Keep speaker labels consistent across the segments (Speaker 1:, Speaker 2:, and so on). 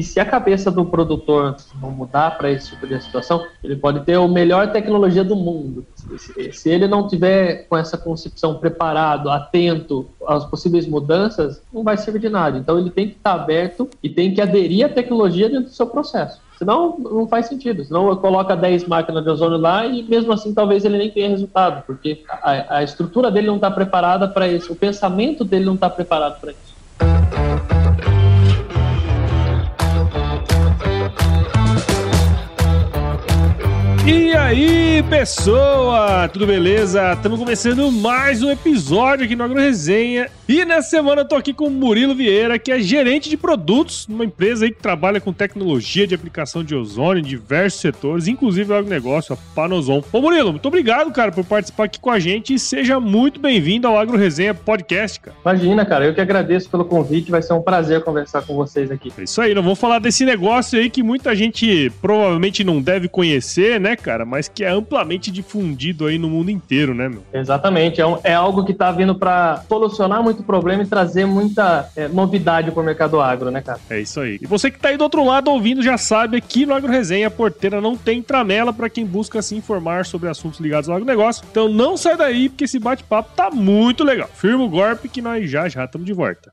Speaker 1: que se a cabeça do produtor não mudar para esse tipo de situação, ele pode ter a melhor tecnologia do mundo. Se, ele não tiver com essa concepção preparado, atento às possíveis mudanças, não vai servir de nada. Então ele tem que estar aberto e tem que aderir à tecnologia dentro do seu processo. Senão não faz sentido. Senão coloca 10 máquinas de ozônio lá e mesmo assim talvez ele nem tenha resultado, porque a, a estrutura dele não está preparada para isso, o pensamento dele não está preparado para isso.
Speaker 2: E aí, pessoa? Tudo beleza? Estamos começando mais um episódio aqui no Agro Resenha. E nessa semana eu tô aqui com o Murilo Vieira, que é gerente de produtos numa empresa aí que trabalha com tecnologia de aplicação de ozônio em diversos setores, inclusive o agronegócio, a Panozon. Ô Murilo, muito obrigado, cara, por participar aqui com a gente e seja muito bem-vindo ao Agro Resenha Podcast, cara.
Speaker 1: Imagina, cara, eu que agradeço pelo convite, vai ser um prazer conversar com vocês aqui.
Speaker 2: É isso aí, não vou falar desse negócio aí que muita gente provavelmente não deve conhecer, né, cara, mas que é amplamente difundido aí no mundo inteiro, né, meu?
Speaker 1: Exatamente, é, um, é algo que tá vindo para solucionar muito problema e trazer muita é, novidade pro mercado agro, né, cara?
Speaker 2: É isso aí. E você que tá aí do outro lado ouvindo já sabe, aqui no Agro Resenha, a porteira não tem tramela para quem busca se informar sobre assuntos ligados ao agronegócio. Então não sai daí, porque esse bate-papo tá muito legal. Firma o golpe que nós já já estamos de volta.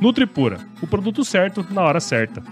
Speaker 2: Nutripura, o produto certo na hora certa.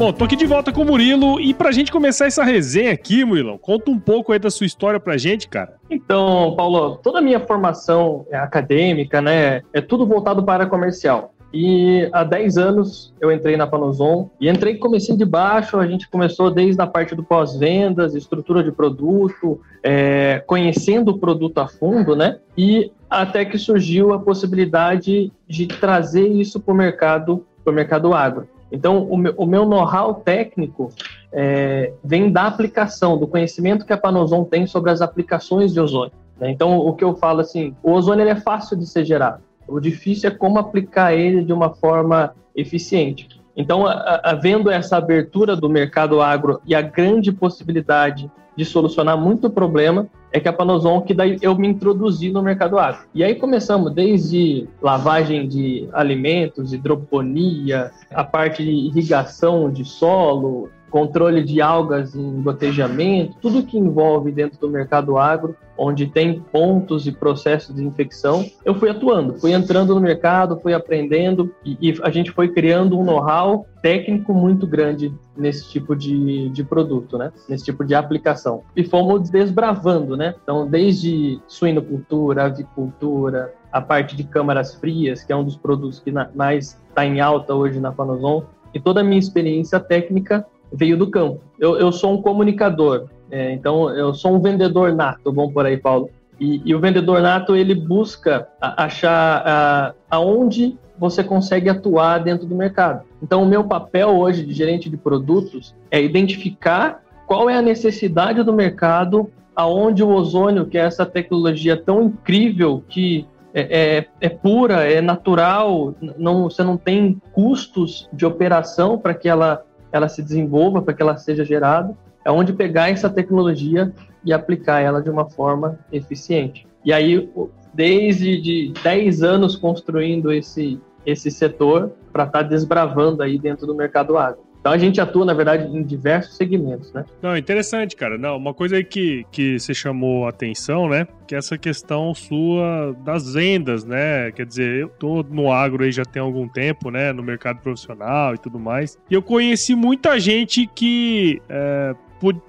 Speaker 2: Bom, tô aqui de volta com o Murilo e pra gente começar essa resenha aqui, Murilo, conta um pouco aí da sua história pra gente, cara.
Speaker 1: Então, Paulo, toda a minha formação é acadêmica, né, é tudo voltado para comercial. E há 10 anos eu entrei na Panozon e entrei comecei de baixo, a gente começou desde a parte do pós-vendas, estrutura de produto, é, conhecendo o produto a fundo, né? E até que surgiu a possibilidade de trazer isso para o mercado, para o mercado agro. Então, o meu, meu know-how técnico é, vem da aplicação, do conhecimento que a Panozon tem sobre as aplicações de ozônio. Né? Então, o que eu falo assim, o ozônio é fácil de ser gerado. O difícil é como aplicar ele de uma forma eficiente. Então, havendo essa abertura do mercado agro e a grande possibilidade de solucionar muito problema, é que a Panozon, que daí eu me introduzi no mercado agro. E aí começamos desde lavagem de alimentos, hidroponia, a parte de irrigação de solo, controle de algas em gotejamento, tudo que envolve dentro do mercado agro, onde tem pontos e processos de infecção, eu fui atuando, fui entrando no mercado, fui aprendendo e, e a gente foi criando um know-how técnico muito grande nesse tipo de, de produto, né? Nesse tipo de aplicação. E fomos desbravando, né? Então, desde suinocultura, avicultura, a parte de câmaras frias, que é um dos produtos que na, mais está em alta hoje na Panozon, e toda a minha experiência técnica veio do campo. Eu, eu sou um comunicador, é, então eu sou um vendedor nato, vamos por aí, Paulo. E, e o vendedor nato ele busca achar a, aonde você consegue atuar dentro do mercado. Então o meu papel hoje de gerente de produtos é identificar qual é a necessidade do mercado, aonde o ozônio, que é essa tecnologia tão incrível que é, é, é, pura, é natural, não, você não tem custos de operação para que ela ela se desenvolva, para que ela seja gerada, é onde pegar essa tecnologia e aplicar ela de uma forma eficiente. E aí, desde de 10 anos construindo esse, esse setor para estar tá desbravando aí dentro do mercado agro. Então a gente atua, na verdade, em diversos segmentos, né?
Speaker 2: Não, interessante, cara. Não, uma coisa aí que, que você chamou a atenção, né? Que é essa questão sua das vendas, né? Quer dizer, eu tô no agro aí já tem algum tempo, né? No mercado profissional e tudo mais. E eu conheci muita gente que é,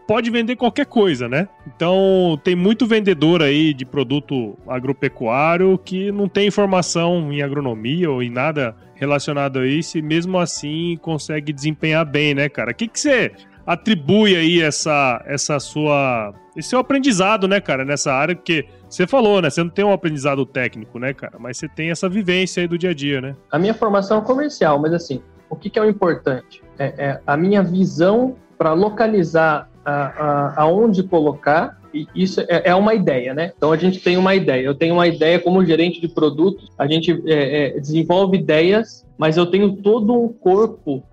Speaker 2: pode vender qualquer coisa, né? Então, tem muito vendedor aí de produto agropecuário que não tem informação em agronomia ou em nada relacionado a isso e mesmo assim consegue desempenhar bem, né, cara? O que, que você atribui aí essa, essa sua. esse seu aprendizado, né, cara, nessa área? Porque você falou, né? Você não tem um aprendizado técnico, né, cara? Mas você tem essa vivência aí do dia a dia, né?
Speaker 1: A minha formação é comercial, mas assim, o que, que é o importante? É, é a minha visão para localizar a, a, aonde colocar isso é, é, uma ideia, né? Então a gente tem uma ideia. Eu tenho uma ideia como gerente de produtos, a gente é, é, desenvolve ideias, mas eu tenho todo um corpo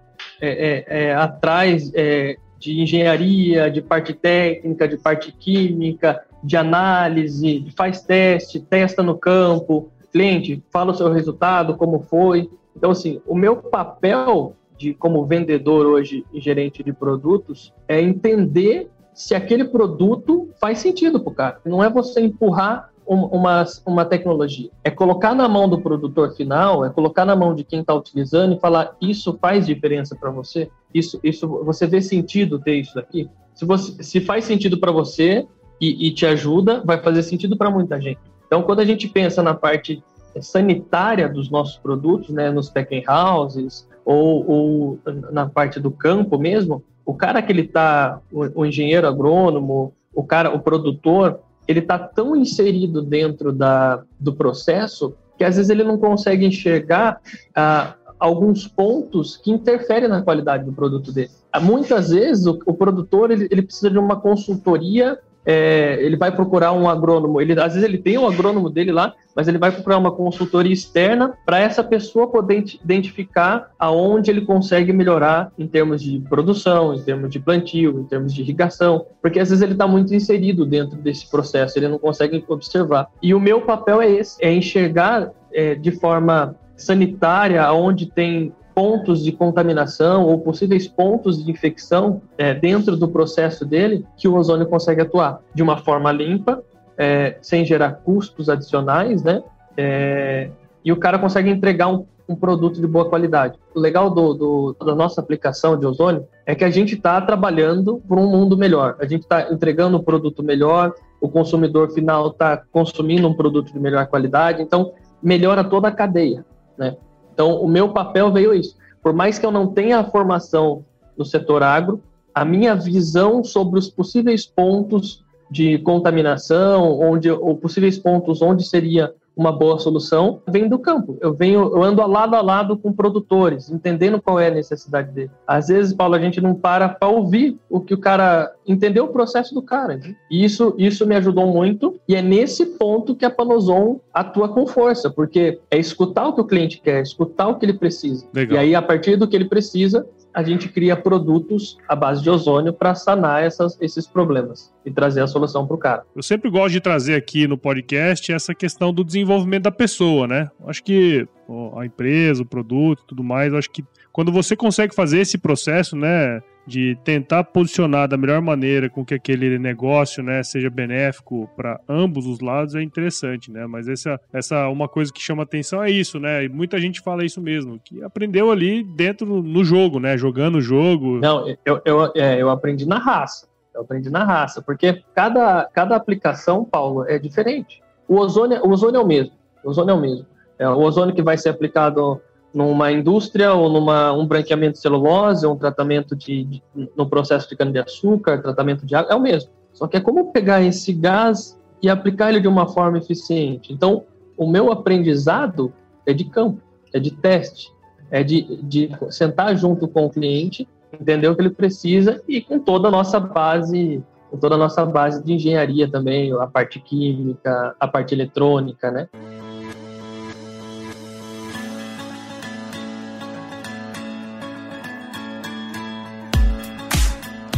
Speaker 1: é, é, é atrás de engenharia, de parte técnica, de parte química, de análise, faz teste, testa no campo, cliente, fala o seu resultado, como foi. Então, assim, o meu papel de como vendedor hoje e gerente de produtos é entender se aquele produto faz sentido para o cara. Não é você empurrar uma, uma tecnologia. É colocar na mão do produtor final, é colocar na mão de quem está utilizando e falar: isso faz diferença para você? Isso, isso, você vê sentido ter isso aqui? Se, você, se faz sentido para você e, e te ajuda, vai fazer sentido para muita gente. Então, quando a gente pensa na parte sanitária dos nossos produtos, né, nos packing houses ou, ou na parte do campo mesmo, o cara que ele está, o, o, engenheiro agrônomo, o cara, o produtor, ele está tão inserido dentro da, do processo que às vezes ele não consegue enxergar ah, alguns pontos que interferem na qualidade do produto dele. Muitas vezes o, o produtor ele, ele precisa de uma consultoria é, ele vai procurar um agrônomo. Ele, às vezes ele tem um agrônomo dele lá, mas ele vai procurar uma consultoria externa para essa pessoa poder identificar aonde ele consegue melhorar em termos de produção, em termos de plantio, em termos de irrigação, porque às vezes ele está muito inserido dentro desse processo, ele não consegue observar. E o meu papel é esse, é enxergar é, de forma sanitária, onde tem pontos de contaminação ou possíveis pontos de infecção é, dentro do processo dele que o ozônio consegue atuar de uma forma limpa, é, sem gerar custos adicionais, né? É, e o cara consegue entregar um, um, produto de boa qualidade. O legal do, do, da nossa aplicação de ozônio é que a gente está trabalhando por um mundo melhor. A gente está entregando um produto melhor, o consumidor final está consumindo um produto de melhor qualidade, então melhora toda a cadeia, né? Então, o meu papel veio isso. Por mais que eu não tenha a formação no setor agro, a minha visão sobre os possíveis pontos de contaminação, onde ou possíveis pontos onde seria uma boa solução vem do campo. Eu venho, eu ando lado a lado com produtores, entendendo qual é a necessidade dele. Às vezes, Paulo, a gente não para para ouvir o que o cara entendeu o processo do cara. E isso, isso me ajudou muito. E é nesse ponto que a Panozon atua com força, porque é escutar o que o cliente quer, escutar o que ele precisa. Legal. E aí, a partir do que ele precisa, a gente cria produtos à base de ozônio para sanar essas, esses problemas e trazer a solução para o cara.
Speaker 2: Eu sempre gosto de trazer aqui no podcast essa questão do desenvolvimento da pessoa, né? Acho que a empresa, o produto, tudo mais, acho que quando você consegue fazer esse processo, né, de tentar posicionar da melhor maneira com que aquele negócio, né, seja benéfico para ambos os lados é interessante, né? Mas essa essa uma coisa que chama atenção é isso, né? E muita gente fala isso mesmo, que aprendeu ali dentro no jogo, né, jogando o jogo.
Speaker 1: Não, eu, eu, é, eu aprendi na raça. Eu aprendi na raça, porque cada, cada aplicação, Paulo, é diferente. O ozônio, o ozônio é o mesmo. O ozônio é o mesmo. É o ozônio que vai ser aplicado numa indústria ou numa um branqueamento de celulose, um tratamento de, de no processo de cana-de-açúcar, tratamento de água, é o mesmo. Só que é como pegar esse gás e aplicar ele de uma forma eficiente. Então, o meu aprendizado é de campo, é de teste, é de, de sentar junto com o cliente, entender o que ele precisa e com toda a nossa base, com toda a nossa base de engenharia também, a parte química, a parte eletrônica, né?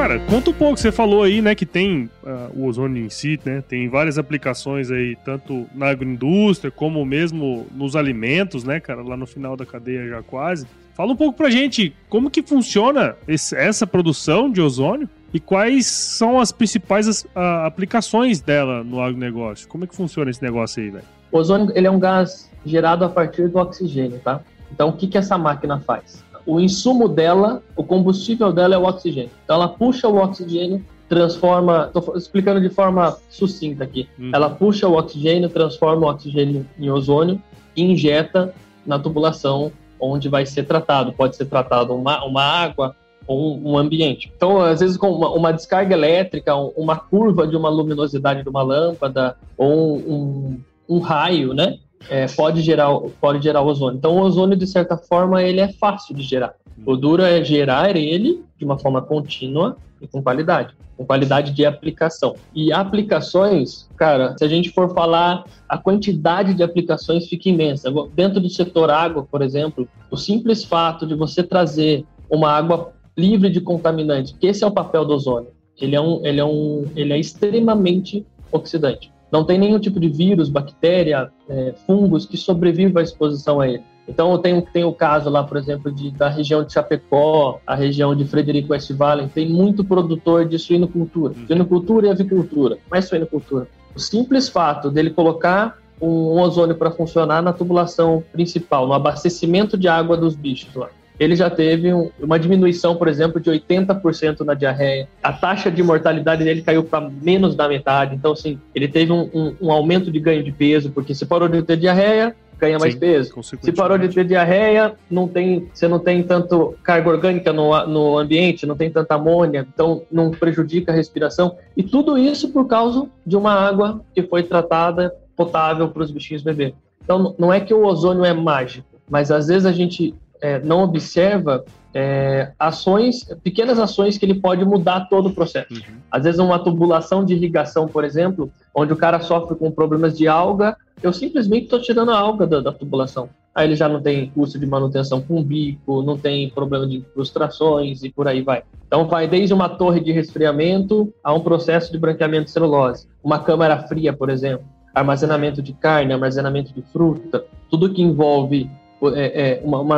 Speaker 2: Cara, conta um pouco. Você falou aí, né, que tem uh, o ozônio em si, né? Tem várias aplicações aí, tanto na agroindústria como mesmo nos alimentos, né, cara? Lá no final da cadeia já quase. Fala um pouco pra gente como que funciona esse, essa produção de ozônio e quais são as principais uh, aplicações dela no agronegócio. Como é que funciona esse negócio aí, velho?
Speaker 1: O ozônio ele é um gás gerado a partir do oxigênio, tá? Então, o que, que essa máquina faz? O insumo dela, o combustível dela é o oxigênio. Então ela puxa o oxigênio, transforma, estou explicando de forma sucinta aqui. Uhum. Ela puxa o oxigênio, transforma o oxigênio em ozônio e injeta na tubulação onde vai ser tratado. Pode ser tratado uma, uma água ou um, um ambiente. Então, às vezes, com uma, uma, descarga elétrica, uma curva de uma luminosidade de uma lâmpada ou um, um raio, né? É, pode gerar pode gerar ozônio. Então o ozônio de certa forma ele é fácil de gerar. O duro é gerar ele de uma forma contínua e com qualidade, com qualidade de aplicação. E aplicações, cara, se a gente for falar, a quantidade de aplicações fica imensa. Dentro do setor água, por exemplo, o simples fato de você trazer uma água livre de contaminantes, que esse é o papel do ozônio. Ele é um, ele é um, ele é extremamente oxidante. Não tem nenhum tipo de vírus, bactéria, é, fungos que sobreviva à exposição a ele. Então, tem, tem o caso lá, por exemplo, de, da região de Chapecó, a região de Frederico Westphalen, tem muito produtor de suinocultura. Uhum. Suinocultura e avicultura, mais suinocultura. O simples fato dele colocar um ozônio para funcionar na tubulação principal, no abastecimento de água dos bichos lá ele já teve um, uma diminuição, por exemplo, de 80% na diarreia. A taxa de mortalidade dele caiu para menos da metade. Então, assim, ele teve um, um, um, aumento de ganho de peso, porque se parou de ter diarreia, ganha mais Sim, peso. Se parou de ter diarreia, não tem, você não tem tanto carga orgânica no, no ambiente, não tem tanta amônia, então não prejudica a respiração. E tudo isso por causa de uma água que foi tratada potável para os bichinhos beber. Então, não é que o ozônio é mágico, mas às vezes a gente é, não observa é, ações, pequenas ações que ele pode mudar todo o processo. Uhum. Às vezes uma tubulação de irrigação, por exemplo, onde o cara sofre com problemas de alga, eu simplesmente estou tirando a alga da, da, tubulação. Aí ele já não tem custo de manutenção com bico, não tem problema de incrustações e por aí vai. Então vai desde uma torre de resfriamento a um processo de branqueamento de celulose. Uma câmara fria, por exemplo, armazenamento de carne, armazenamento de fruta, tudo que envolve é, é, um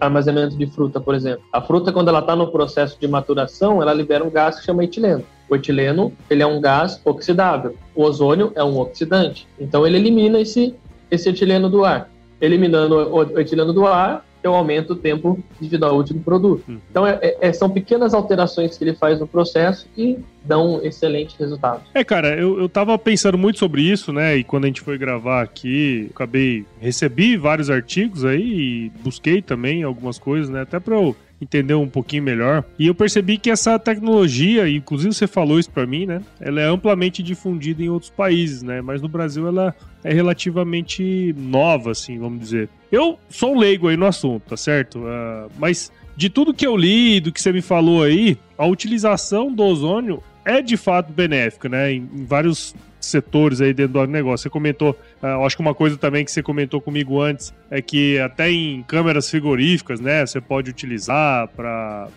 Speaker 1: armazenamento de fruta, por exemplo. A fruta, quando ela está no processo de maturação, ela libera um gás que chama etileno. O etileno ele é um gás oxidável. O ozônio é um oxidante. Então ele elimina esse, esse etileno do ar. Eliminando o etileno do ar, eu aumento o tempo de vida útil do produto. Uhum. Então, é, é, são pequenas alterações que ele faz no processo que dão um excelente resultado.
Speaker 2: É, cara, eu, eu tava pensando muito sobre isso, né? E quando a gente foi gravar aqui, acabei, recebi vários artigos aí e busquei também algumas coisas, né? Até pra eu entender um pouquinho melhor. E eu percebi que essa tecnologia, inclusive você falou isso para mim, né? Ela é amplamente difundida em outros países, né? Mas no Brasil ela é relativamente nova, assim, vamos dizer. Eu sou leigo aí no assunto, tá certo? Uh, mas de tudo que eu li, do que você me falou aí, a utilização do ozônio é de fato benéfica, né? Em, em vários setores aí dentro do negócio. Você comentou, uh, acho que uma coisa também que você comentou comigo antes é que até em câmeras frigoríficas, né, você pode utilizar para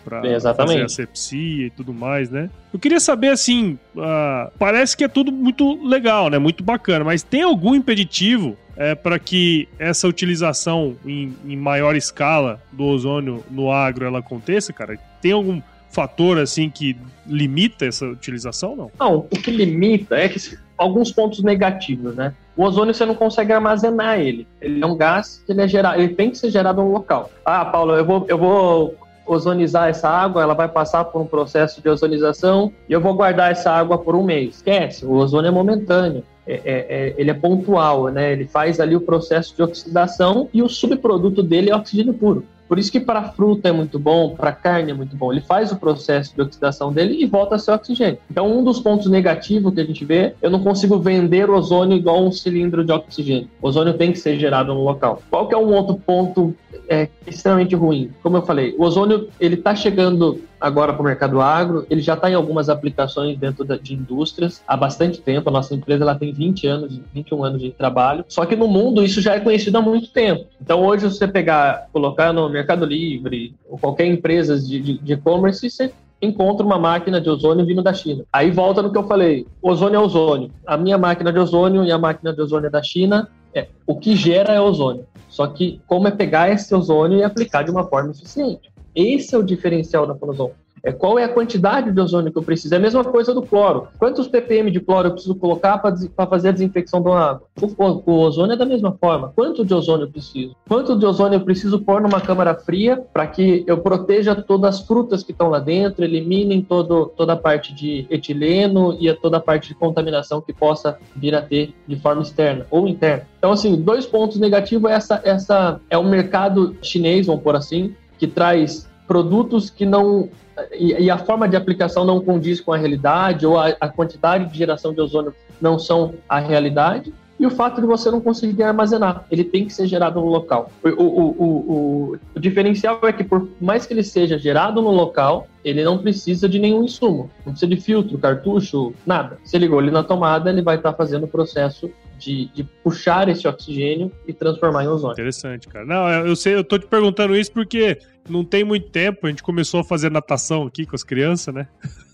Speaker 2: fazer asepsia e tudo mais, né? Eu queria saber assim, uh, parece que é tudo muito legal, né, muito bacana, mas tem algum impeditivo é, para que essa utilização em, em maior escala do ozônio no agro ela aconteça, cara? Tem algum fator assim que limita essa utilização, não?
Speaker 1: Não, o que limita é que alguns pontos negativos, né? O ozônio você não consegue armazenar ele. Ele é um gás que ele é gerado, ele tem que ser gerado no local. Ah, Paulo, eu vou, eu vou ozonizar essa água, ela vai passar por um processo de ozonização e eu vou guardar essa água por um mês. Esquece, o ozônio é momentâneo. É, é, é, ele é pontual, né? Ele faz ali o processo de oxidação e o subproduto dele é oxigênio puro. Por isso que para fruta é muito bom, para carne é muito bom. Ele faz o processo de oxidação dele e volta a ser oxigênio. Então, um dos pontos negativos que a gente vê, eu não consigo vender ozônio igual um cilindro de oxigênio. O ozônio tem que ser gerado no local. Qual que é um outro ponto é, extremamente ruim? Como eu falei, o ozônio ele está chegando agora para o mercado agro, ele já está em algumas aplicações dentro de indústrias há bastante tempo. A nossa empresa ela tem 20 anos, 21 anos de trabalho. Só que no mundo isso já é conhecido há muito tempo. Então hoje você pegar, colocar no Mercado Livre ou qualquer empresa de e-commerce, você encontra uma máquina de ozônio vindo da China. Aí volta no que eu falei, ozônio é ozônio. A minha máquina de ozônio e a máquina de ozônio é da China, é, o que gera é ozônio. Só que como é pegar esse ozônio e aplicar de uma forma eficiente. Esse é o diferencial da Panozon. É qual é a quantidade de ozônio que eu preciso. É a mesma coisa do cloro. Quantos ppm de cloro eu preciso colocar para fazer a desinfecção da água? O, o, ozônio é da mesma forma. Quanto de ozônio eu preciso? Quanto de ozônio eu preciso pôr numa câmara fria para que eu proteja todas as frutas que estão lá dentro, eliminem todo, toda a parte de etileno e toda a parte de contaminação que possa vir a ter de forma externa ou interna. Então, assim, dois pontos negativos é essa, essa é o mercado chinês, vamos por assim, que traz produtos que não e, e, a forma de aplicação não condiz com a realidade ou a, a, quantidade de geração de ozônio não são a realidade e o fato de você não conseguir armazenar, ele tem que ser gerado no local. O, o, o, o diferencial é que por mais que ele seja gerado no local, ele não precisa de nenhum insumo, não precisa de filtro, cartucho, nada. Se ligou ele na tomada, ele vai estar fazendo o processo de, de, puxar esse oxigênio e transformar em ozônio.
Speaker 2: Interessante, cara. Não, eu sei, eu tô te perguntando isso porque não tem muito tempo, a gente começou a fazer natação aqui com as crianças, né?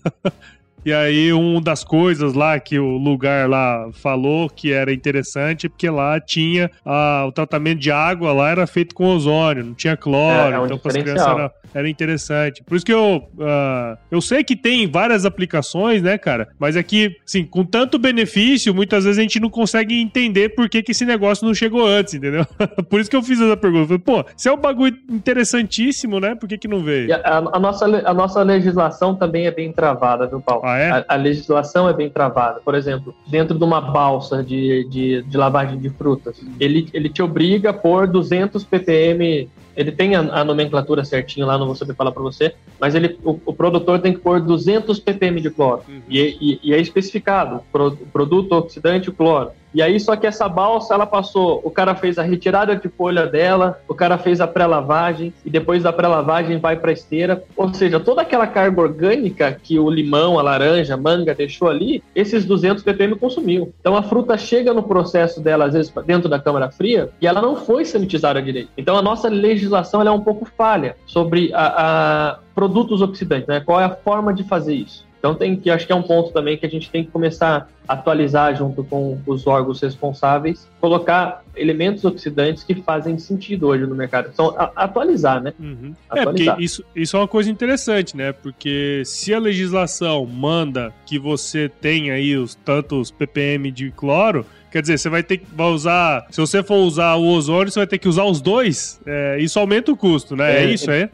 Speaker 2: E aí, uma das coisas lá que o lugar lá falou que era interessante, porque lá tinha ah, o tratamento de água lá era feito com ozônio, não tinha cloro, é, é um então para as crianças era, era, interessante. Por isso que eu, uh, eu sei que tem várias aplicações, né, cara? Mas é que, assim, com tanto benefício, muitas vezes a gente não consegue entender por que, que esse negócio não chegou antes, entendeu? por isso que eu fiz essa pergunta. Pô, se é um bagulho interessantíssimo, né? Por que, que não veio?
Speaker 1: A, a, nossa, a nossa legislação também é bem travada, viu, Paulo? Ah, ah, é? A, a, legislação é bem travada. Por exemplo, dentro de uma balsa de, de, de lavagem de frutas, ele, ele te obriga a pôr 200 ppm ele tem a, a, nomenclatura certinho lá, não vou saber falar para você, mas ele, o, o, produtor tem que pôr 200 ppm de cloro. Uhum. E, e, e, é especificado, pro, produto oxidante, cloro. E aí, só que essa balsa, ela passou, o cara fez a retirada de folha dela, o cara fez a pré-lavagem, e depois da pré-lavagem vai para esteira. Ou seja, toda aquela carga orgânica que o limão, a laranja, a manga deixou ali, esses 200 ppm consumiu. Então a fruta chega no processo dela, às vezes, dentro da câmara fria, e ela não foi sanitizada direito. Então a nossa legislação é um pouco falha sobre a, a produtos oxidantes, né? Qual é a forma de fazer isso? Então tem que acho que é um ponto também que a gente tem que começar a atualizar junto com os órgãos responsáveis, colocar elementos oxidantes que fazem sentido hoje no mercado. Então, a, atualizar, né?
Speaker 2: Uhum. Atualizar. É, porque isso, isso é uma coisa interessante, né? Porque se a legislação manda que você tenha aí os tantos ppm de cloro, Quer dizer, você vai ter que vai usar. Se você for usar o ozônio, você vai ter que usar os dois. É, isso aumenta o custo, né? É, é isso, é?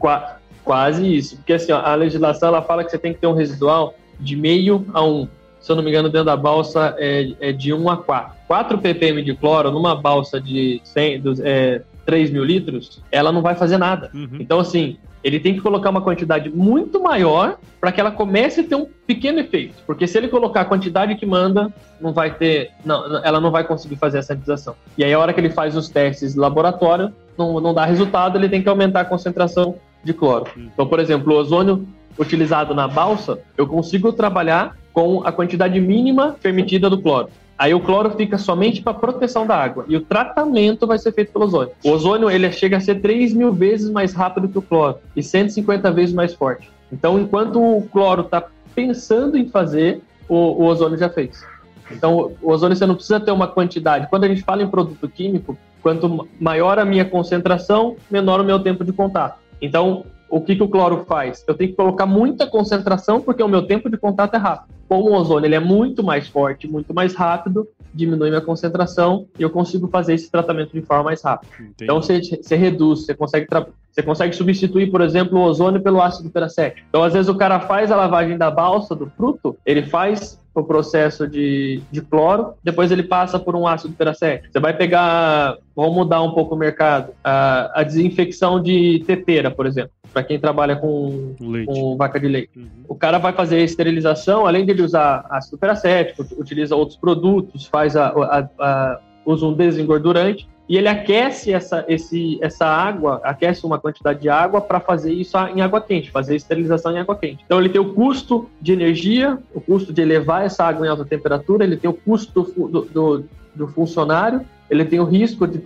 Speaker 1: Quase isso. Porque assim, ó, a legislação ela fala que você tem que ter um residual de meio a um. Se eu não me engano, dentro da balsa é, é de 1 a 4. 4 ppm de cloro numa balsa de 100, dos, é, 3 mil litros, ela não vai fazer nada. Uhum. Então, assim, ele tem que colocar uma quantidade muito maior para que ela comece a ter um pequeno efeito. Porque se ele colocar a quantidade que manda, não vai ter. Não, ela não vai conseguir fazer a sanitização. E aí, a hora que ele faz os testes de laboratório, não, não dá resultado, ele tem que aumentar a concentração de cloro. Uhum. Então, por exemplo, o ozônio utilizado na balsa, eu consigo trabalhar com a quantidade mínima permitida do cloro. Aí o cloro fica somente para proteção da água e o tratamento vai ser feito pelo ozônio. O ozônio ele chega a ser 3 mil vezes mais rápido que o cloro e 150 vezes mais forte. Então, enquanto o cloro está pensando em fazer, o, o, ozônio já fez. Então, o ozônio você não precisa ter uma quantidade. Quando a gente fala em produto químico, quanto maior a minha concentração, menor o meu tempo de contato. Então, o que, que o cloro faz? Eu tenho que colocar muita concentração porque o meu tempo de contato é rápido. Com o ozônio, ele é muito mais forte, muito mais rápido, diminui minha concentração e eu consigo fazer esse tratamento de forma mais rápida. Entendi. Então você, você reduz, você consegue, você consegue substituir, por exemplo, o ozônio pelo ácido peracético. Então, às vezes, o cara faz a lavagem da balsa, do fruto, ele faz o processo de, de cloro, depois ele passa por um ácido peracético. Você vai pegar, vamos mudar um pouco o mercado, a, a desinfecção de teteira, por exemplo para quem trabalha com, com, vaca de leite. Uhum. O cara vai fazer a esterilização, além de ele usar ácido peracético, utiliza outros produtos, faz a, a, a usa um desengordurante e ele aquece essa, esse, essa água, aquece uma quantidade de água para fazer isso em água quente, fazer esterilização em água quente. Então ele tem o custo de energia, o custo de elevar essa água em alta temperatura, ele tem o custo do, do, do funcionário ele tem o risco de,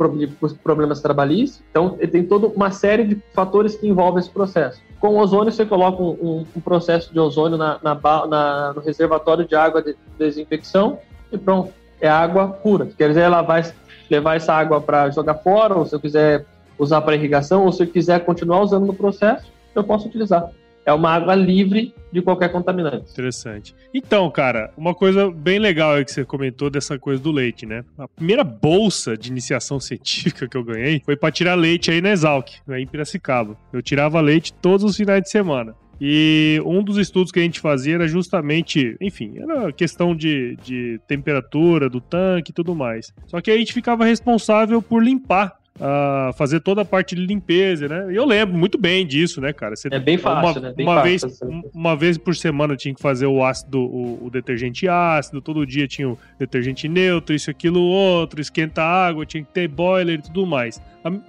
Speaker 1: problemas trabalhistas, então ele tem toda uma série de fatores que envolvem esse processo. Com o ozônio, você coloca um, um, processo de ozônio na, na, na, no reservatório de água de desinfecção e pronto, é água pura. Quer dizer, ela vai levar essa água para jogar fora, ou se eu quiser usar para irrigação, ou se eu quiser continuar usando no processo, eu posso utilizar é uma água livre de qualquer contaminante.
Speaker 2: Interessante. Então, cara, uma coisa bem legal que você comentou dessa coisa do leite, né? A primeira bolsa de iniciação científica que eu ganhei foi para tirar leite aí na Exalc, aí em Piracicaba. Eu tirava leite todos os finais de semana. E um dos estudos que a gente fazia era justamente, enfim, era questão de, de temperatura do tanque e tudo mais. Só que a gente ficava responsável por limpar a fazer toda a parte de limpeza, né? E eu lembro muito bem disso, né, cara?
Speaker 1: Você, é bem fácil,
Speaker 2: uma,
Speaker 1: né? Bem
Speaker 2: uma
Speaker 1: fácil,
Speaker 2: vez, uma vez por semana tinha que fazer o ácido, o, o, detergente ácido, todo dia tinha o detergente neutro, isso, aquilo, outro, esquenta água, tinha que ter boiler e tudo mais.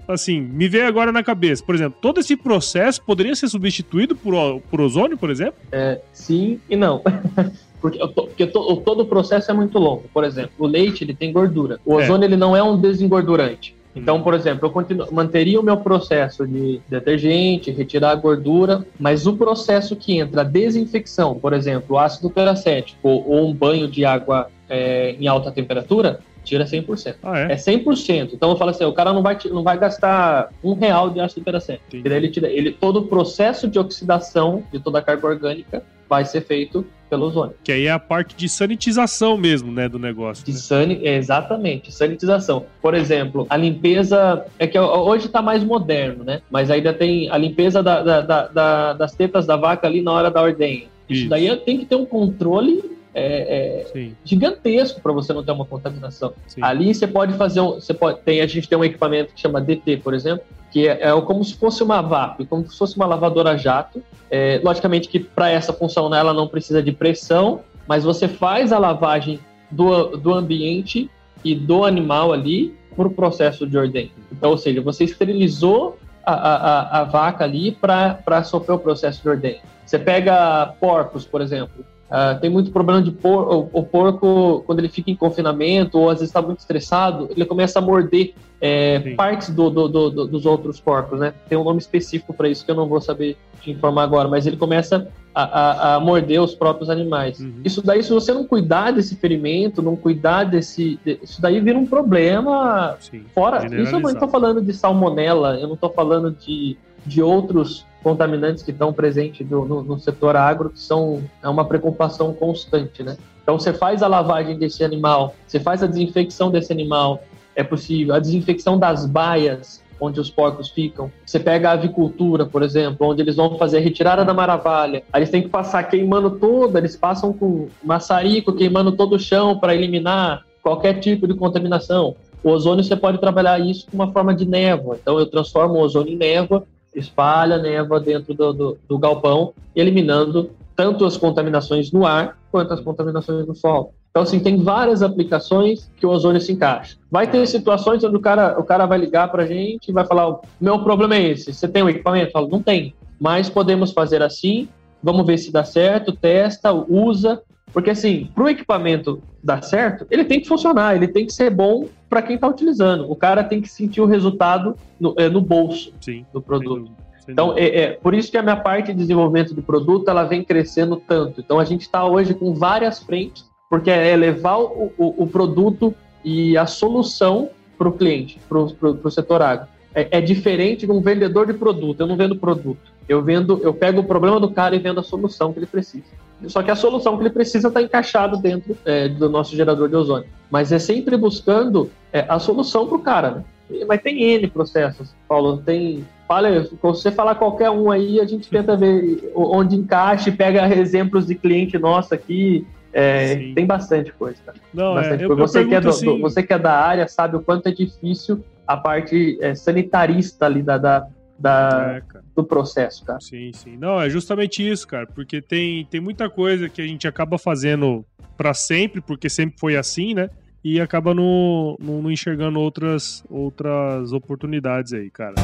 Speaker 2: Assim, me veio agora na cabeça, por exemplo, todo esse processo poderia ser substituído por, por ozônio, por exemplo?
Speaker 1: É, sim e não. porque, porque to, todo o processo é muito longo. Por exemplo, o leite ele tem gordura. O é. ozônio é. ele não é um desengordurante. Então, por exemplo, eu continuo, manteria o meu processo de detergente, retirar a gordura, mas o processo que entra a desinfecção, por exemplo, o ácido peracético ou um banho de água é, em alta temperatura, tira 100%. Ah, é? é 100%. Então eu falo assim, o cara não vai, não vai gastar um real de ácido peracético. Ele tira, ele, todo o processo de oxidação de toda a carga orgânica vai ser feito pelo ozônio.
Speaker 2: Que aí é a parte de sanitização mesmo, né, do negócio.
Speaker 1: De
Speaker 2: né?
Speaker 1: sani é, exatamente, sanitização. Por exemplo, a limpeza, é que hoje está mais moderno, né, mas ainda tem a limpeza da, da, da, das tetas da vaca ali na hora da ordenha. Isso, Isso daí tem que ter um controle é, é gigantesco para você não ter uma contaminação. Sim. Ali você pode fazer um, você pode tem a gente tem um equipamento que chama DT, por exemplo, que é, é como se fosse uma VAP, como se fosse uma lavadora jato. É, logicamente que para essa função ela não precisa de pressão, mas você faz a lavagem do, do ambiente e do animal ali por processo de ordem. Então, ou seja, você esterilizou a, a, a vaca ali para sofrer o processo de ordem. Você pega porcos, por exemplo, Uh, tem muito problema de por, o, o, porco, quando ele fica em confinamento ou às vezes está muito estressado, ele começa a morder é, partes do, do, do, dos outros porcos, né? Tem um nome específico para isso que eu não vou saber te informar agora, mas ele começa a, a, a morder os próprios animais. Uhum. Isso daí, se você não cuidar desse ferimento, não cuidar desse. De, isso daí vira um problema Sim, fora. Isso eu não estou falando de salmonela, eu não estou falando de, de outros contaminantes que estão presentes no, no, no, setor agro, que são é uma preocupação constante, né? Então você faz a lavagem desse animal, você faz a desinfecção desse animal, é possível, a desinfecção das baias onde os porcos ficam. Você pega a avicultura, por exemplo, onde eles vão fazer a retirada da maravalha. Aí eles têm que passar queimando tudo, eles passam com maçarico queimando todo o chão para eliminar qualquer tipo de contaminação. O ozônio você pode trabalhar isso com uma forma de névoa. Então eu transformo o ozônio em névoa espalha névoa dentro do, do, do galpão, eliminando tanto as contaminações no ar quanto as contaminações no solo. Então, assim, tem várias aplicações que o ozônio se encaixa. Vai ter situações onde o cara, o cara vai ligar para a gente e vai falar: meu problema é esse, você tem o um equipamento? Eu falo, não tem, mas podemos fazer assim, vamos ver se dá certo, testa, usa, porque, assim, para o equipamento dar certo, ele tem que funcionar, ele tem que ser bom para quem está utilizando. O cara tem que sentir o resultado no, é, no bolso Sim, do produto. Então, é, é, por isso que a minha parte de desenvolvimento do produto ela vem crescendo tanto. Então, a gente está hoje com várias frentes, porque é levar o, o, o produto e a solução para o cliente, para o setor agro. É, é, diferente de um vendedor de produto. Eu não vendo produto. Eu vendo, eu pego o problema do cara e vendo a solução que ele precisa. Só que a solução que ele precisa está encaixada dentro é, do nosso gerador de ozônio. Mas é sempre buscando é, a solução para o cara, né? Mas tem N processos, Paulo. Tem. Fala, se você falar qualquer um aí, a gente tenta ver onde encaixa e pega exemplos de cliente nosso aqui. É, tem bastante coisa, cara. Não, bastante é, coisa. Você, que é do, assim... você que é da área sabe o quanto é difícil a parte é, sanitarista ali da, da, da é, do processo, cara.
Speaker 2: Sim, sim. Não, é justamente isso, cara, porque tem, tem muita coisa que a gente acaba fazendo para sempre, porque sempre foi assim, né? e acaba não, não, enxergando outras, outras oportunidades aí, cara.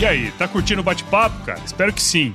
Speaker 2: E aí, tá curtindo o bate-papo, cara? Espero que sim.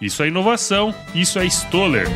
Speaker 2: Isso é inovação, isso é Stoller.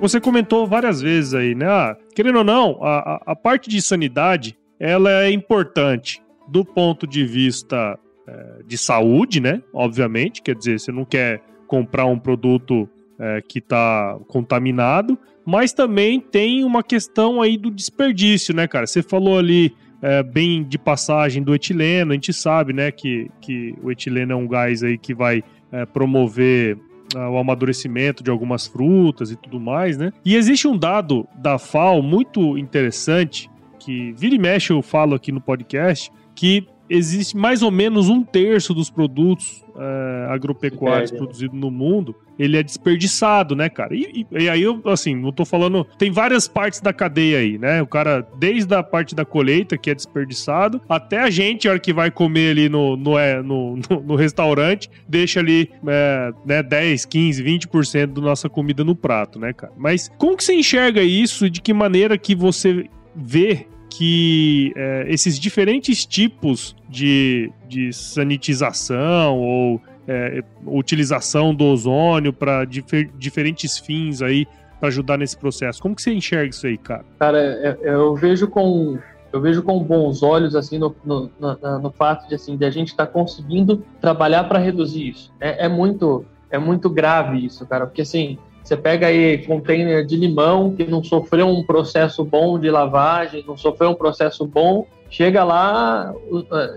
Speaker 2: Você comentou várias vezes aí, né? Ah, querendo ou não, a, a parte de sanidade ela é importante do ponto de vista é, de saúde, né? Obviamente, quer dizer, você não quer comprar um produto é, que está contaminado, mas também tem uma questão aí do desperdício, né, cara? Você falou ali é, bem de passagem do etileno, a gente sabe, né, que, que o etileno é um gás aí que vai é, promover uh, o amadurecimento de algumas frutas e tudo mais, né? E existe um dado da FAO muito interessante, que vira e mexe eu falo aqui no podcast, que existe mais ou menos um terço dos produtos é, agropecuários produzidos no mundo, ele é desperdiçado, né, cara? E, e, e, aí eu, assim, não tô falando. Tem várias partes da cadeia aí, né? O cara, desde a parte da colheita, que é desperdiçado, até a gente, a hora que vai comer ali no, no, é, no, no, no restaurante, deixa ali é, né, 10, 15, 20% da nossa comida no prato, né, cara? Mas como que você enxerga isso? De que maneira que você vê que é, esses diferentes tipos de, de sanitização ou é, utilização do ozônio para difer diferentes fins aí para ajudar nesse processo. Como que você enxerga isso aí, cara?
Speaker 1: Cara, é, é, eu vejo com eu vejo com bons olhos assim no, no, no, no fato de assim de a gente estar tá conseguindo trabalhar para reduzir isso. É, é, muito é muito grave isso, cara, porque assim você pega aí container de limão que não sofreu um processo bom de lavagem, não sofreu um processo bom, chega lá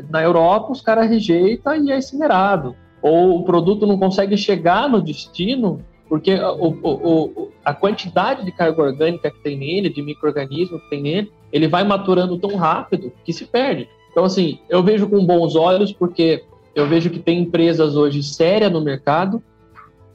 Speaker 1: na Europa, os caras rejeitam e é incinerado. Ou o produto não consegue chegar no destino porque o, o, a quantidade de carga orgânica que tem nele, de microorganismo que tem nele, ele vai maturando tão rápido que se perde. Então, assim, eu vejo com bons olhos porque eu vejo que tem empresas hoje sérias no mercado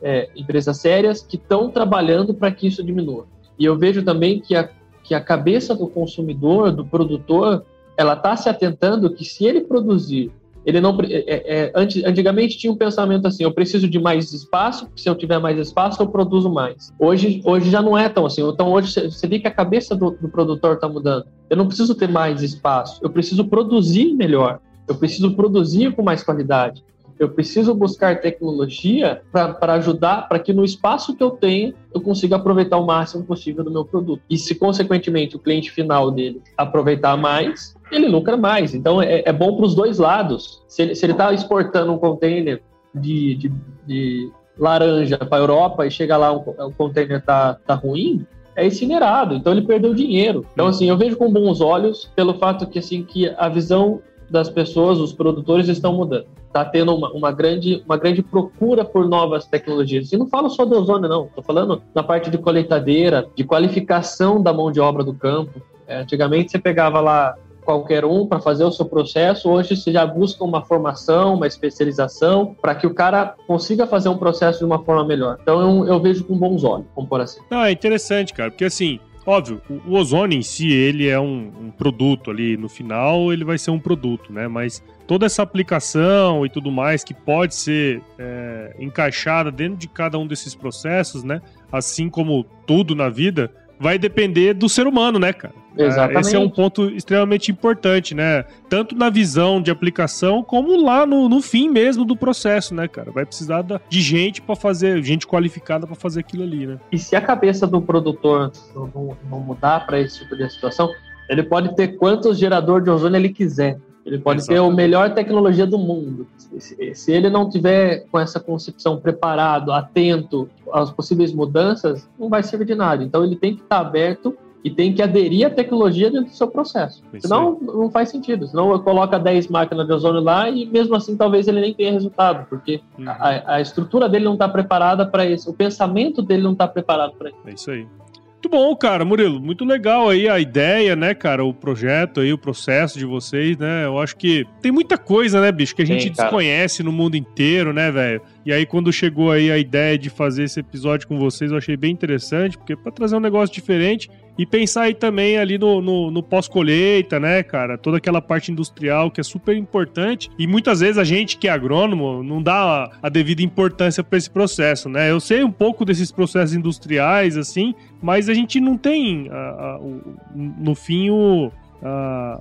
Speaker 1: é, empresas sérias que estão trabalhando para que isso diminua. E eu vejo também que a, que a cabeça do consumidor, do produtor, ela está se atentando que se ele produzir, ele não é, é, antigamente tinha um pensamento assim, eu preciso de mais espaço, se eu tiver mais espaço eu produzo mais. Hoje, hoje já não é tão assim. Então hoje você vê que a cabeça do, do produtor está mudando. Eu não preciso ter mais espaço, eu preciso produzir melhor. Eu preciso produzir com mais qualidade. Eu preciso buscar tecnologia para ajudar, para que no espaço que eu tenho, eu consiga aproveitar o máximo possível do meu produto. E se, consequentemente, o cliente final dele aproveitar mais, ele lucra mais. Então, é, é bom para os dois lados. Se ele está exportando um container de, de, de laranja para a Europa e chega lá, o um, um container está tá ruim, é incinerado, então ele perdeu dinheiro. Então, assim, eu vejo com bons olhos pelo fato que, assim, que a visão das pessoas, os produtores estão mudando. Está tendo uma, uma, grande, uma grande procura por novas tecnologias. E não falo só do ozônio, não. Estou falando na parte de colheitadeira, de qualificação da mão de obra do campo. É, antigamente você pegava lá qualquer um para fazer o seu processo. Hoje você já busca uma formação, uma especialização, para que o cara consiga fazer um processo de uma forma melhor. Então eu, eu vejo com bons olhos, vamos por assim.
Speaker 2: Não, é interessante, cara, porque assim, Óbvio, o ozônio em si, ele é um, um, produto ali, no final ele vai ser um produto, né? Mas toda essa aplicação e tudo mais que pode ser é, encaixada dentro de cada um desses processos, né? Assim como tudo na vida, vai depender do ser humano, né, cara?
Speaker 1: Exatamente.
Speaker 2: Esse é um ponto extremamente importante, né? Tanto na visão de aplicação, como lá no, no fim mesmo do processo, né, cara? Vai precisar de gente para fazer, gente qualificada para fazer aquilo ali, né?
Speaker 1: E se a cabeça do produtor não, não mudar para esse tipo de situação, ele pode ter quantos gerador de ozônio ele quiser. Ele pode Exatamente. ter a melhor tecnologia do mundo. Se, ele não tiver com essa concepção preparado, atento às possíveis mudanças, não vai servir de nada. Então ele tem que estar aberto e tem que aderir à tecnologia dentro do seu processo. Isso Senão aí. não faz sentido. Senão eu coloco 10 máquinas de ozônio lá e mesmo assim talvez ele nem tenha resultado, porque uhum. a, a, estrutura dele não está preparada para isso, o pensamento dele não está preparado para isso.
Speaker 2: É isso aí. Muito bom, cara, Murilo. Muito legal aí a ideia, né, cara? O projeto aí, o processo de vocês, né? Eu acho que tem muita coisa, né, bicho, que a gente Sim, desconhece no mundo inteiro, né, velho? E aí, quando chegou aí a ideia de fazer esse episódio com vocês, eu achei bem interessante, porque para trazer um negócio diferente e pensar aí também ali no, no, no pós-colheita, né, cara? Toda aquela parte industrial que é super importante. E muitas vezes a gente que é agrônomo não dá a, a devida importância para esse processo, né? Eu sei um pouco desses processos industriais, assim, mas a gente não tem, a, a, o, no fim, o,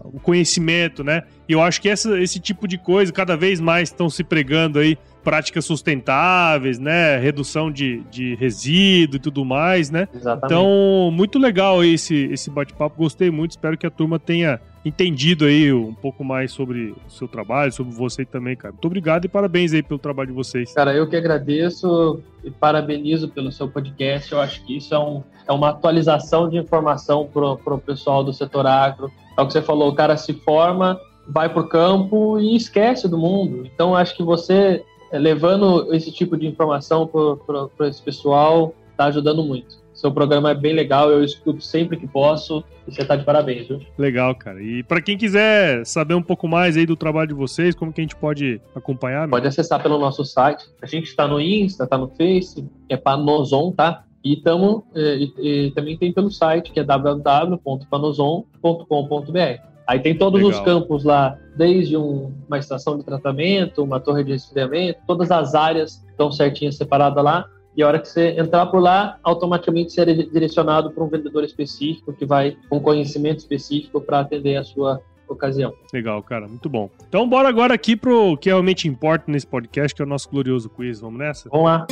Speaker 2: o conhecimento, né? E eu acho que essa, esse tipo de coisa, cada vez mais estão se pregando aí práticas sustentáveis, né? Redução de, de resíduo e tudo mais, né?
Speaker 1: Exatamente.
Speaker 2: Então, muito legal esse, esse bate-papo. Gostei muito. Espero que a turma tenha entendido aí um pouco mais sobre o seu trabalho, sobre você também, cara. Muito obrigado e parabéns aí pelo trabalho de vocês.
Speaker 1: Cara, eu que agradeço e parabenizo pelo seu podcast. Eu acho que isso é, um, é uma atualização de informação pro, pro pessoal do setor agro. É o que você falou, o cara se forma, vai pro campo e esquece do mundo. Então, acho que você levando esse tipo de informação para esse pessoal está ajudando muito. Seu programa é bem legal, eu escuto sempre que posso e você está de parabéns, viu?
Speaker 2: Legal, cara. E para quem quiser saber um pouco mais aí do trabalho de vocês, como que a gente pode acompanhar?
Speaker 1: Pode acessar pelo nosso site. A gente está no Insta, está no Face, é Panozon, tá? E, tamo, é, e, e também tem pelo site, que é www.panozon.com.br. Aí tem todos Legal. os campos lá, desde um, uma estação de tratamento, uma torre de resfriamento, todas as áreas estão certinhas separadas lá. E a hora que você entrar por lá, automaticamente você é direcionado para um vendedor específico que vai com conhecimento específico para atender a sua ocasião.
Speaker 2: Legal, cara, muito bom. Então bora agora aqui pro que realmente importa nesse podcast, que é o nosso glorioso quiz. Vamos nessa?
Speaker 1: Vamos lá.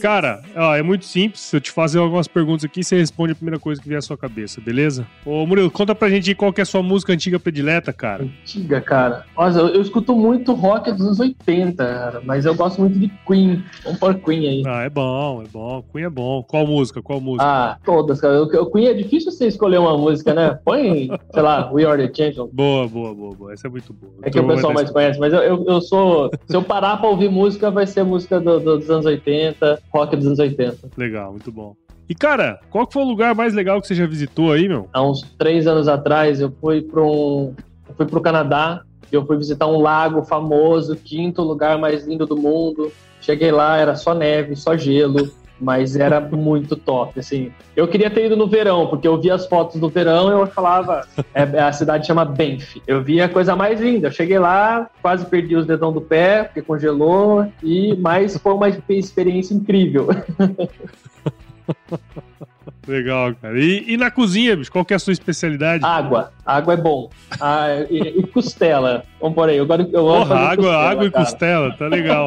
Speaker 2: Cara, ó, é muito simples. Se eu te fazer algumas perguntas aqui, você responde a primeira coisa que vier à sua cabeça, beleza? Ô, Murilo, conta pra gente qual que é a sua música antiga predileta, cara.
Speaker 1: Antiga, cara. Nossa, eu, eu escuto muito rock dos anos 80, cara, mas eu gosto muito de Queen. Vamos pôr Queen aí.
Speaker 2: Ah, é bom, é bom. Queen é bom. Qual música? Qual música?
Speaker 1: Ah, todas, cara. O Queen é difícil você escolher uma música, né? Põe, sei lá, We Are the Champions.
Speaker 2: Boa, boa, boa, boa. Essa é muito boa.
Speaker 1: É que o pessoal mais conhece, mas eu, eu, eu, sou. Se eu parar pra ouvir música, vai ser música do, do, dos anos 80, rock dos anos 80.
Speaker 2: Legal, muito bom. E, cara, qual que foi o lugar mais legal que você já visitou aí, meu?
Speaker 1: Há uns três anos atrás, eu fui para um... Eu fui pro Canadá, eu fui visitar um lago famoso, quinto lugar mais lindo do mundo. Cheguei lá, era só neve, só gelo, mas era muito top, assim. Eu queria ter ido no verão, porque eu via as fotos do verão e eu falava, é, a cidade chama Banff. Eu via a coisa mais linda. Eu cheguei lá, quase perdi os dedão do pé, porque congelou, e mas foi uma experiência incrível.
Speaker 2: Legal, cara. E, e, na cozinha, bicho, qual que é a sua especialidade?
Speaker 1: Água. Água é bom. Ah, e, e, costela. Vamos por aí. Eu gosto, eu
Speaker 2: Porra, água, costela, água e costela, tá legal.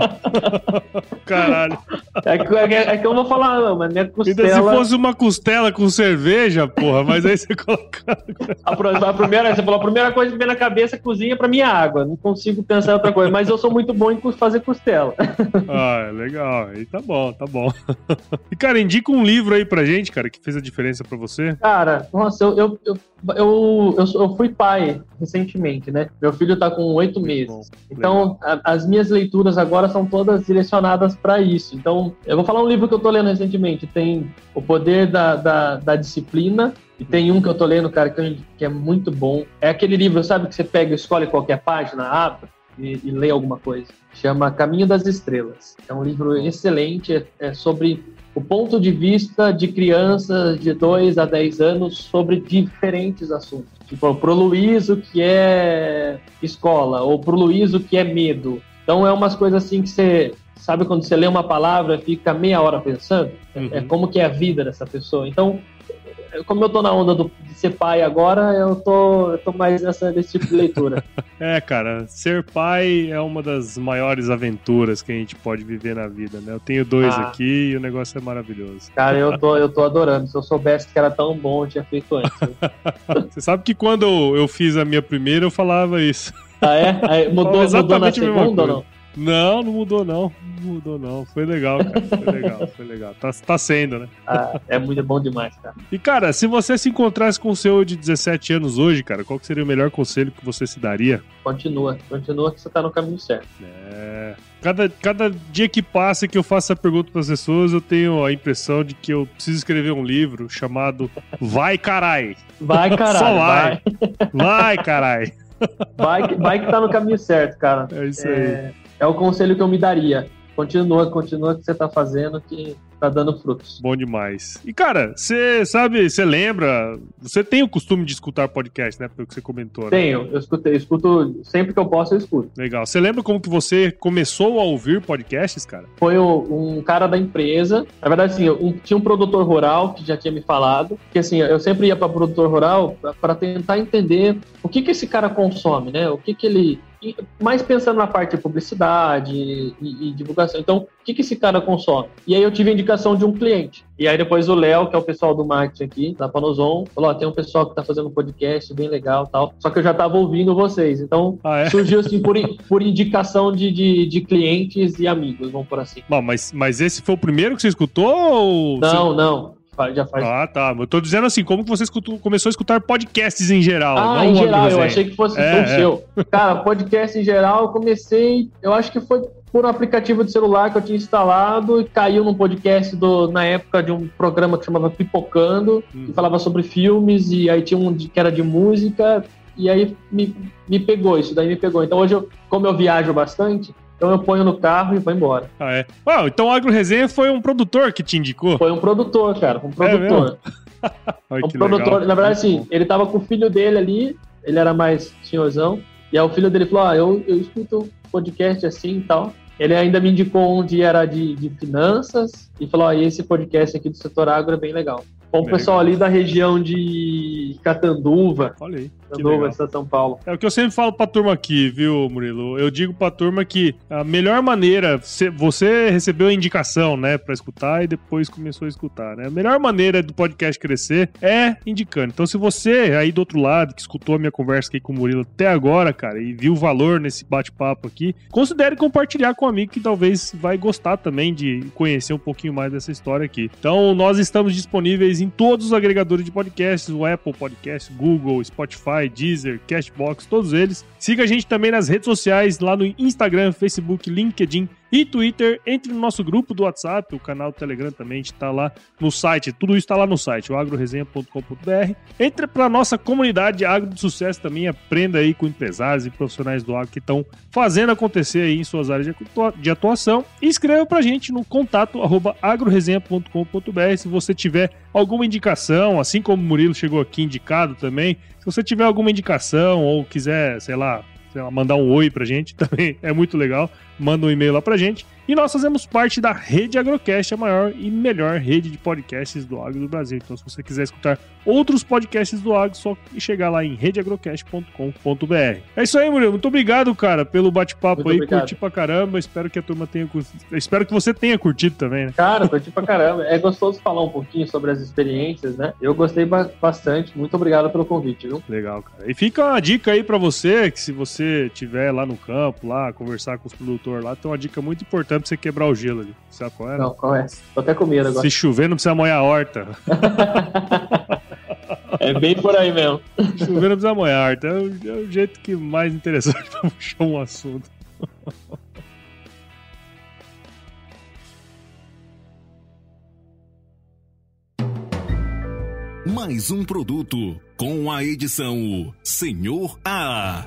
Speaker 2: Caralho.
Speaker 1: É que, é, é que, eu vou falar, não, mas minha costela.
Speaker 2: Ainda se fosse uma costela com cerveja, porra, mas aí você coloca.
Speaker 1: a, a, primeira, você falou, a primeira coisa que vem na cabeça é cozinha pra minha água. Não consigo pensar em outra coisa, mas eu sou muito bom em fazer costela.
Speaker 2: ah, legal. Aí tá bom, tá bom. E, cara, indica um livro aí pra gente, cara, que fez a diferença pra você.
Speaker 1: Cara, nossa, eu, eu, eu Eu, eu, eu, fui pai recentemente, né? Meu filho está com oito meses. Então, a, as minhas leituras agora são todas direcionadas para isso. Então, eu vou falar um livro que eu estou lendo recentemente. Tem O Poder da, da, da Disciplina. E tem um que eu estou lendo, cara, que, que é muito bom. É aquele livro, sabe, que você pega e escolhe qualquer página, abre e, e lê alguma coisa. Chama Caminho das Estrelas. É um livro excelente, é, é sobre o ponto de vista de crianças de 2 a 10 anos sobre diferentes assuntos. Tipo, pro Luiz o que é escola, ou pro Luiz o que é medo. Então é umas coisas assim que você sabe quando você lê uma palavra fica meia hora pensando, é uhum. é como que é a vida dessa pessoa. Então como eu tô na onda do, de ser pai agora, eu tô, eu tô mais nessa, nesse tipo de leitura.
Speaker 2: é, cara, ser pai é uma das maiores aventuras que a gente pode viver na vida, né? Eu tenho dois ah. aqui e o negócio é maravilhoso.
Speaker 1: Cara, eu tô, eu tô adorando. Se eu soubesse que era tão bom, eu tinha feito antes.
Speaker 2: Você sabe que quando eu fiz a minha primeira, eu falava isso.
Speaker 1: Ah, é? Aí, mudou, mudou na segunda ou não?
Speaker 2: Não, não mudou não. Não mudou não. Foi legal, cara. Foi legal, foi legal. Tá, tá sendo, né?
Speaker 1: Ah, é muito bom demais, cara.
Speaker 2: E, cara, se você se encontrasse com o seu de 17 anos hoje, cara, qual seria o melhor conselho que você se daria?
Speaker 1: Continua. Continua que você tá no caminho certo.
Speaker 2: É... Cada, cada dia que passa que eu faço essa pergunta para as pessoas, eu tenho a impressão de que eu preciso escrever um livro chamado Vai Carai.
Speaker 1: Vai Carai.
Speaker 2: Só vai. Vai, vai Carai.
Speaker 1: Vai, vai que tá no caminho certo, cara.
Speaker 2: É isso aí. É
Speaker 1: o conselho que eu me daria. Continua, continua o que você está fazendo, que tá dando frutos.
Speaker 2: Bom demais. E, cara, você sabe, você lembra? Você tem o costume de escutar podcast, né? Pelo que você comentou, né?
Speaker 1: Tenho, eu escutei, eu escuto sempre que eu posso, eu escuto.
Speaker 2: Legal. Você lembra como que você começou a ouvir podcasts, cara?
Speaker 1: Foi um, um cara da empresa. Na verdade, assim, um, tinha um produtor rural que já tinha me falado. Que assim, eu sempre ia para produtor rural para tentar entender o que que esse cara consome, né? O que que ele mais pensando na parte de publicidade e, e, divulgação. Então, o que, que esse cara consome? E aí eu tive a indicação de um cliente. E aí depois o Léo, que é o pessoal do marketing aqui, da Panozon, falou, ó, tem um pessoal que tá fazendo um podcast bem legal tal. Só que eu já tava ouvindo vocês. Então, ah, é? surgiu assim por, por indicação de, de, de, clientes e amigos, vamos por assim.
Speaker 2: Bom, mas, mas esse foi o primeiro que você escutou? Ou
Speaker 1: não, não. Já faz.
Speaker 2: Ah, tá. Eu tô dizendo assim, como que você escutou, começou a escutar podcasts em geral?
Speaker 1: Ah, em geral, eu achei que fosse é, o é. seu. Cara, podcast em geral, eu comecei, eu acho que foi por um aplicativo de celular que eu tinha instalado e caiu num podcast do, na época de um programa que chamava Pipocando, hum. que falava sobre filmes, e aí tinha um que era de música, e aí me, me pegou, isso daí me pegou. Então hoje, eu, como eu viajo bastante, então eu ponho no carro e vou embora.
Speaker 2: Ah, é? Uau, então o Agro Resenha foi um produtor que te indicou?
Speaker 1: Foi um produtor, cara. Um produtor. É Ai, um produtor, legal. na verdade, assim, ele tava com o filho dele ali, ele era mais senhorzão, e aí o filho dele falou: Ah, eu, eu escuto podcast assim e tal. Ele ainda me indicou onde era de, de finanças e falou: ah, esse podcast aqui do setor agro é bem legal. Bom, o pessoal ali da região de Catanduva.
Speaker 2: Olha aí.
Speaker 1: Catanduva, São Paulo.
Speaker 2: É o que eu sempre falo pra turma aqui, viu, Murilo? Eu digo pra turma que a melhor maneira, você recebeu a indicação, né, pra escutar e depois começou a escutar, né? A melhor maneira do podcast crescer é indicando. Então, se você aí do outro lado, que escutou a minha conversa aqui com o Murilo até agora, cara, e viu o valor nesse bate-papo aqui, considere compartilhar com um amigo que talvez vai gostar também de conhecer um pouquinho mais dessa história aqui. Então, nós estamos disponíveis em todos os agregadores de podcasts, o Apple Podcast, Google, Spotify, Deezer, Cashbox, todos eles. Siga a gente também nas redes sociais, lá no Instagram, Facebook, LinkedIn e Twitter. Entre no nosso grupo do WhatsApp, o canal do Telegram também está lá no site. Tudo isso está lá no site, o agroresenha.com.br. Entre para nossa comunidade Agro de Sucesso também, aprenda aí com empresários e profissionais do agro que estão fazendo acontecer aí em suas áreas de atuação. E escreva para a gente no contato agroresenha.com.br se você tiver alguma indicação, assim como o Murilo chegou aqui indicado também. Se você tiver alguma indicação ou quiser, sei lá, sei lá, mandar um oi pra gente, também é muito legal. Manda um e-mail lá pra gente. E nós fazemos parte da Rede Agrocast, a maior e melhor rede de podcasts do agro do Brasil. Então, se você quiser escutar outros podcasts do agro, só chegar lá em redeagrocast.com.br. É isso aí, Murilo. Muito obrigado, cara, pelo bate-papo aí. Obrigado. Curti pra caramba. Espero que a turma tenha curtido. Espero que você tenha curtido também, né?
Speaker 1: Cara, curti pra caramba. É gostoso falar um pouquinho sobre as experiências, né? Eu gostei bastante. Muito obrigado pelo convite, viu?
Speaker 2: Legal, cara. E fica uma dica aí pra você, que se você tiver lá no campo, lá, conversar com os produtores motor lá. Tem uma dica muito importante pra você quebrar o gelo ali. Sabe qual é?
Speaker 1: Não, qual é? Tô até com medo agora.
Speaker 2: Se chover, não precisa molhar a horta.
Speaker 1: é bem por aí mesmo.
Speaker 2: Se chover, não precisa molhar a horta. É o, é o jeito que mais interessante pra puxar um assunto.
Speaker 3: mais um produto com a edição Senhor A.